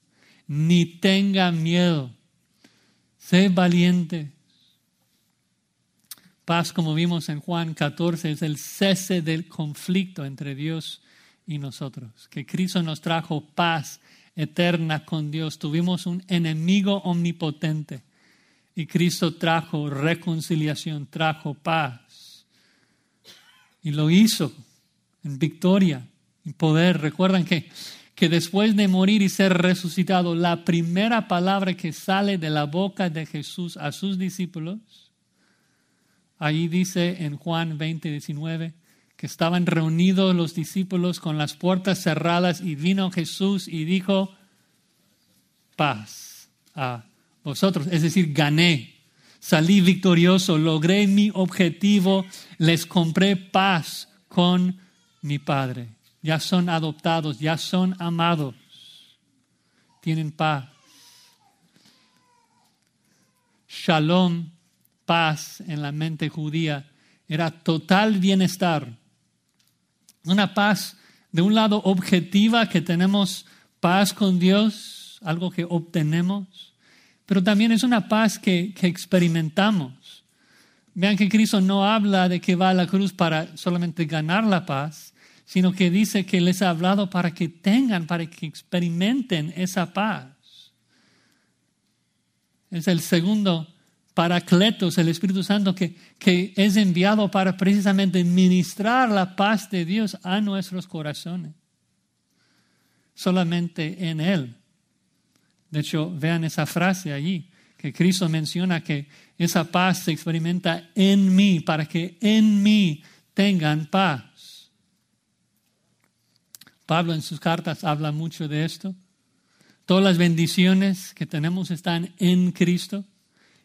ni tenga miedo. Sé valiente. Paz, como vimos en Juan 14, es el cese del conflicto entre Dios y nosotros, que Cristo nos trajo paz eterna con Dios. Tuvimos un enemigo omnipotente y Cristo trajo reconciliación, trajo paz. Y lo hizo en victoria y poder. Recuerdan que, que después de morir y ser resucitado, la primera palabra que sale de la boca de Jesús a sus discípulos, ahí dice en Juan 20, 19, que estaban reunidos los discípulos con las puertas cerradas y vino Jesús y dijo, paz a vosotros. Es decir, gané, salí victorioso, logré mi objetivo, les compré paz con mi Padre. Ya son adoptados, ya son amados, tienen paz. Shalom, paz en la mente judía, era total bienestar una paz, de un lado, objetiva, que tenemos paz con Dios, algo que obtenemos, pero también es una paz que, que experimentamos. Vean que Cristo no habla de que va a la cruz para solamente ganar la paz, sino que dice que les ha hablado para que tengan, para que experimenten esa paz. Es el segundo Paracletos, el Espíritu Santo, que, que es enviado para precisamente ministrar la paz de Dios a nuestros corazones. Solamente en Él. De hecho, vean esa frase allí, que Cristo menciona que esa paz se experimenta en mí, para que en mí tengan paz. Pablo en sus cartas habla mucho de esto. Todas las bendiciones que tenemos están en Cristo.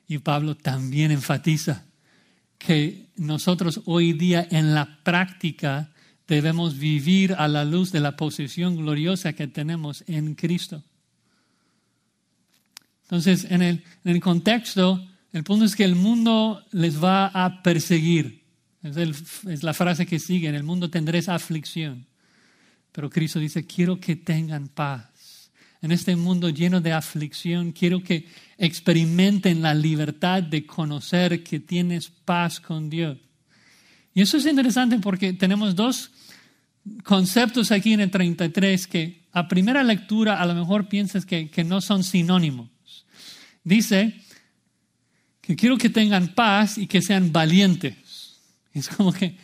Y Pablo también enfatiza que nosotros hoy día en la práctica debemos vivir a la luz de la posición gloriosa que tenemos en Cristo. Entonces, en el, en el contexto, el punto es que el mundo les va a perseguir. Es, es la frase que sigue, en el mundo tendréis aflicción. Pero Cristo dice, quiero que tengan paz en este mundo lleno de aflicción, quiero que experimenten la libertad de conocer que tienes paz con Dios. Y eso es interesante porque tenemos dos conceptos aquí en el 33 que a primera lectura a lo mejor piensas que, que no son sinónimos. Dice que quiero que tengan paz y que sean valientes. Es como que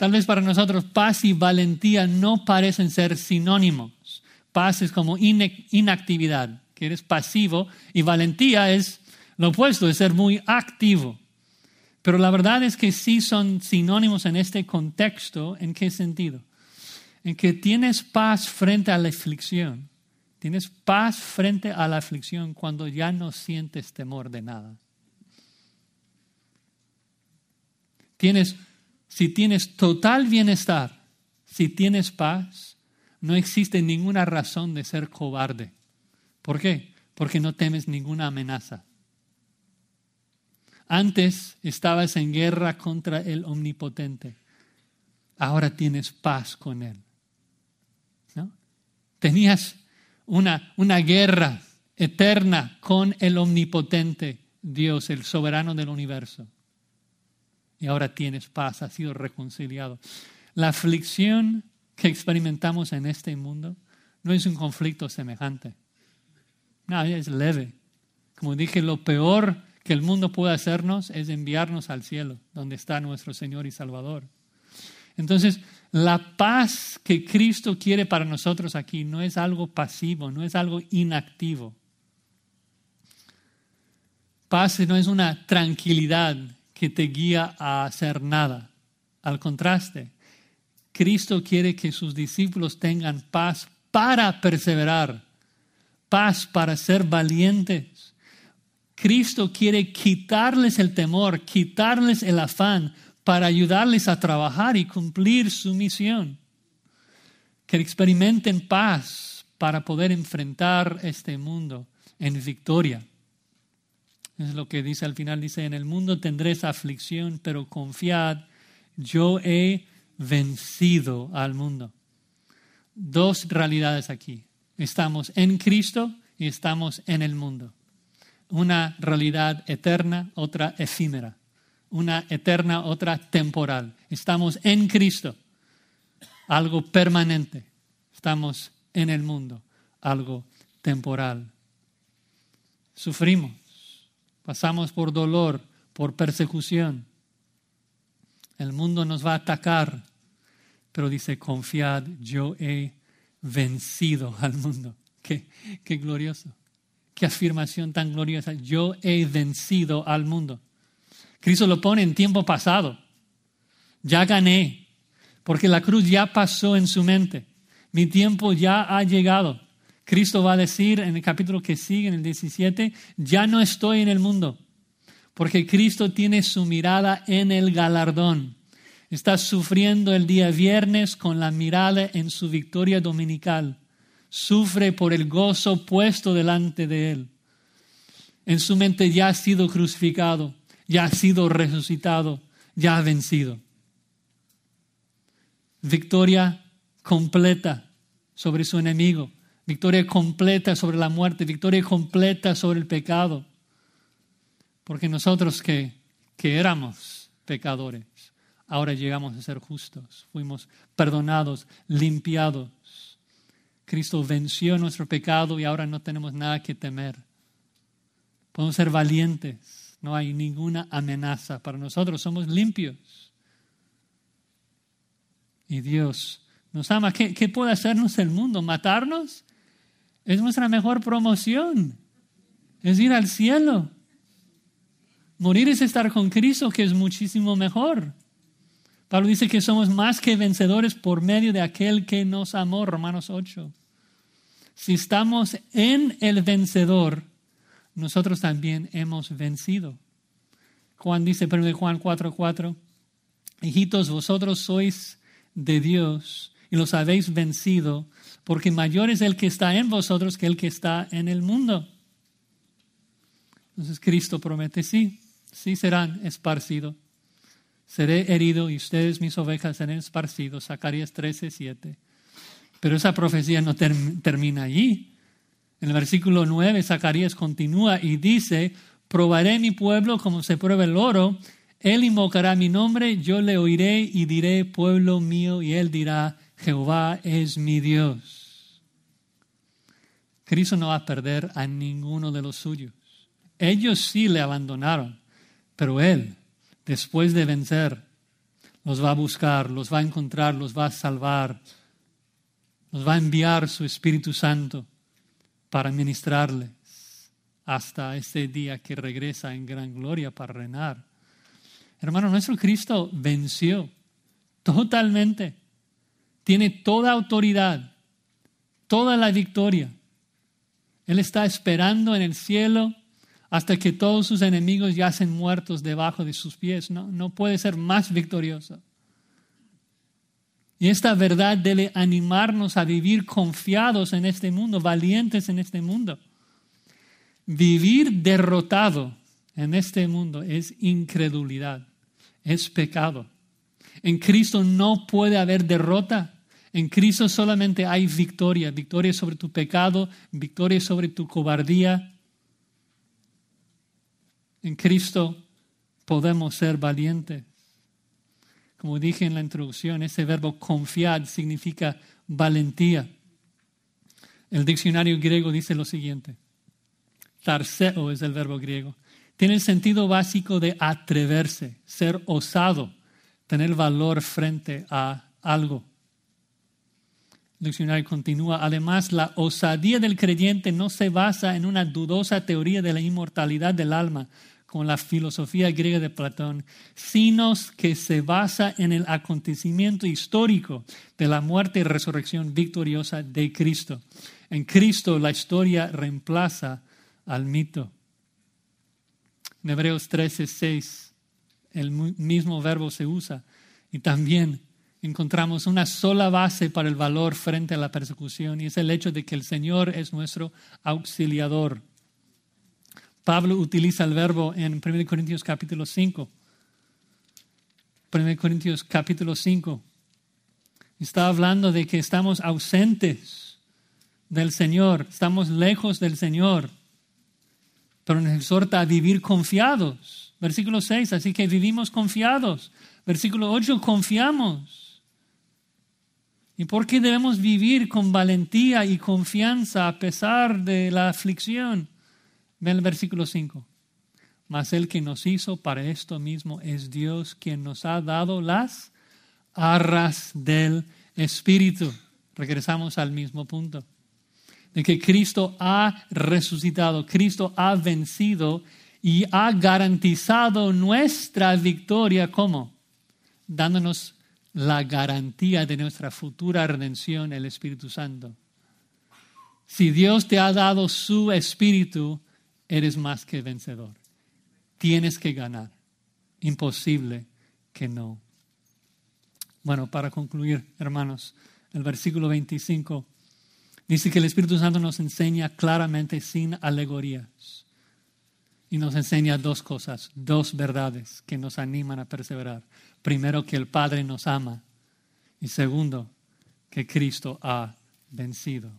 tal vez para nosotros paz y valentía no parecen ser sinónimos. Paz es como inactividad, que eres pasivo, y valentía es lo opuesto, es ser muy activo. Pero la verdad es que sí son sinónimos en este contexto. ¿En qué sentido? En que tienes paz frente a la aflicción. Tienes paz frente a la aflicción cuando ya no sientes temor de nada. Tienes, si tienes total bienestar, si tienes paz, no existe ninguna razón de ser cobarde. ¿Por qué? Porque no temes ninguna amenaza. Antes estabas en guerra contra el omnipotente. Ahora tienes paz con él. ¿No? Tenías una, una guerra eterna con el omnipotente Dios, el soberano del universo. Y ahora tienes paz, has sido reconciliado. La aflicción que experimentamos en este mundo no es un conflicto semejante. No, es leve. Como dije, lo peor que el mundo puede hacernos es enviarnos al cielo, donde está nuestro Señor y Salvador. Entonces, la paz que Cristo quiere para nosotros aquí no es algo pasivo, no es algo inactivo. Paz no es una tranquilidad que te guía a hacer nada. Al contraste, Cristo quiere que sus discípulos tengan paz para perseverar, paz para ser valientes. Cristo quiere quitarles el temor, quitarles el afán para ayudarles a trabajar y cumplir su misión. Que experimenten paz para poder enfrentar este mundo en victoria. Es lo que dice al final, dice, en el mundo tendréis aflicción, pero confiad, yo he vencido al mundo. Dos realidades aquí. Estamos en Cristo y estamos en el mundo. Una realidad eterna, otra efímera. Una eterna, otra temporal. Estamos en Cristo, algo permanente. Estamos en el mundo, algo temporal. Sufrimos, pasamos por dolor, por persecución. El mundo nos va a atacar, pero dice, confiad, yo he vencido al mundo. Qué, qué glorioso. Qué afirmación tan gloriosa. Yo he vencido al mundo. Cristo lo pone en tiempo pasado. Ya gané, porque la cruz ya pasó en su mente. Mi tiempo ya ha llegado. Cristo va a decir en el capítulo que sigue, en el 17, ya no estoy en el mundo, porque Cristo tiene su mirada en el galardón. Está sufriendo el día viernes con la mirada en su victoria dominical. Sufre por el gozo puesto delante de él. En su mente ya ha sido crucificado, ya ha sido resucitado, ya ha vencido. Victoria completa sobre su enemigo, victoria completa sobre la muerte, victoria completa sobre el pecado. Porque nosotros que, que éramos pecadores, ahora llegamos a ser justos. Fuimos perdonados, limpiados. Cristo venció nuestro pecado y ahora no tenemos nada que temer. Podemos ser valientes. No hay ninguna amenaza para nosotros. Somos limpios. Y Dios nos ama. ¿Qué, qué puede hacernos el mundo? ¿Matarnos? Es nuestra mejor promoción. Es ir al cielo. Morir es estar con Cristo, que es muchísimo mejor. Pablo dice que somos más que vencedores por medio de aquel que nos amó, Romanos 8. Si estamos en el vencedor, nosotros también hemos vencido. Juan dice, 1 Juan 4:4, 4, hijitos, vosotros sois de Dios y los habéis vencido, porque mayor es el que está en vosotros que el que está en el mundo. Entonces Cristo promete, sí, sí serán esparcidos. Seré herido y ustedes, mis ovejas, serán esparcidos. Zacarías 13, 7. Pero esa profecía no termina allí. En el versículo 9, Zacarías continúa y dice, probaré mi pueblo como se prueba el oro, él invocará mi nombre, yo le oiré y diré, pueblo mío, y él dirá, Jehová es mi Dios. Cristo no va a perder a ninguno de los suyos. Ellos sí le abandonaron, pero Él, después de vencer, los va a buscar, los va a encontrar, los va a salvar, nos va a enviar su Espíritu Santo para ministrarles hasta ese día que regresa en gran gloria para reinar. Hermano, nuestro Cristo venció totalmente. Tiene toda autoridad, toda la victoria. Él está esperando en el cielo hasta que todos sus enemigos yacen muertos debajo de sus pies. No, no puede ser más victorioso. Y esta verdad debe animarnos a vivir confiados en este mundo, valientes en este mundo. Vivir derrotado en este mundo es incredulidad, es pecado. En Cristo no puede haber derrota. En Cristo solamente hay victoria, victoria sobre tu pecado, victoria sobre tu cobardía. En Cristo podemos ser valientes. Como dije en la introducción, ese verbo confiar significa valentía. El diccionario griego dice lo siguiente. Tarseo es el verbo griego. Tiene el sentido básico de atreverse, ser osado, tener valor frente a algo. Diccionario continúa. Además, la osadía del creyente no se basa en una dudosa teoría de la inmortalidad del alma, con la filosofía griega de Platón, sino que se basa en el acontecimiento histórico de la muerte y resurrección victoriosa de Cristo. En Cristo la historia reemplaza al mito. En Hebreos 13, 6, el mismo verbo se usa y también encontramos una sola base para el valor frente a la persecución y es el hecho de que el Señor es nuestro auxiliador. Pablo utiliza el verbo en 1 Corintios capítulo 5. 1 Corintios capítulo 5. Está hablando de que estamos ausentes del Señor, estamos lejos del Señor, pero nos exhorta a vivir confiados. Versículo 6, así que vivimos confiados. Versículo 8, confiamos. ¿Y por qué debemos vivir con valentía y confianza a pesar de la aflicción? Ven el versículo 5. Mas el que nos hizo para esto mismo es Dios quien nos ha dado las arras del Espíritu. Regresamos al mismo punto. De que Cristo ha resucitado, Cristo ha vencido y ha garantizado nuestra victoria. ¿Cómo? Dándonos la garantía de nuestra futura redención, el Espíritu Santo. Si Dios te ha dado su Espíritu, eres más que vencedor. Tienes que ganar. Imposible que no. Bueno, para concluir, hermanos, el versículo 25 dice que el Espíritu Santo nos enseña claramente sin alegorías. Y nos enseña dos cosas, dos verdades que nos animan a perseverar. Primero, que el Padre nos ama. Y segundo, que Cristo ha vencido.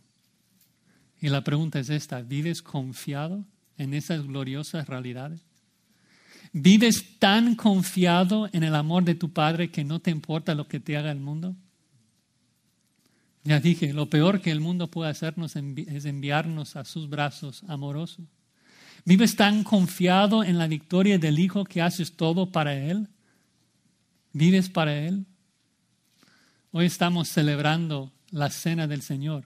Y la pregunta es esta, ¿vives confiado en esas gloriosas realidades? ¿Vives tan confiado en el amor de tu Padre que no te importa lo que te haga el mundo? Ya dije, lo peor que el mundo puede hacernos es enviarnos a sus brazos amorosos. ¿Vives tan confiado en la victoria del Hijo que haces todo para Él? ¿Vives para Él? Hoy estamos celebrando la cena del Señor.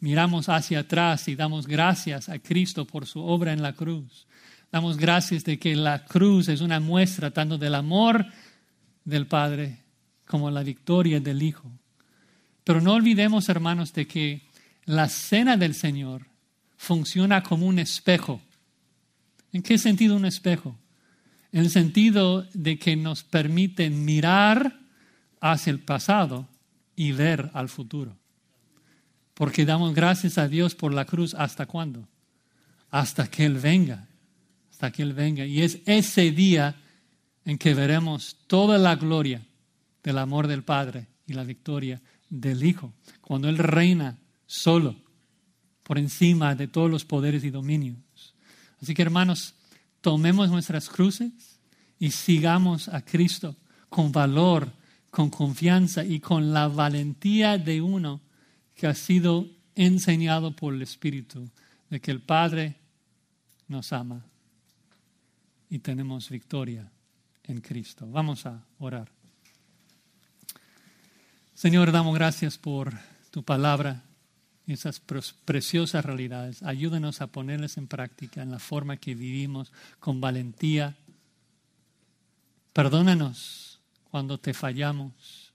Miramos hacia atrás y damos gracias a Cristo por su obra en la cruz. Damos gracias de que la cruz es una muestra tanto del amor del Padre como la victoria del Hijo. Pero no olvidemos, hermanos, de que la cena del Señor funciona como un espejo. ¿En qué sentido un espejo? En el sentido de que nos permite mirar hacia el pasado y ver al futuro. Porque damos gracias a Dios por la cruz hasta cuándo? Hasta que Él venga. Hasta que Él venga. Y es ese día en que veremos toda la gloria del amor del Padre y la victoria del Hijo, cuando Él reina solo, por encima de todos los poderes y dominios. Así que hermanos, tomemos nuestras cruces y sigamos a Cristo con valor, con confianza y con la valentía de uno que ha sido enseñado por el Espíritu de que el Padre nos ama y tenemos victoria en Cristo. Vamos a orar. Señor, damos gracias por tu palabra esas preciosas realidades. Ayúdanos a ponerlas en práctica en la forma que vivimos con valentía. Perdónanos cuando te fallamos.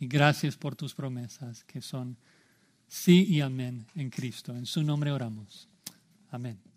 Y gracias por tus promesas que son sí y amén en Cristo. En su nombre oramos. Amén.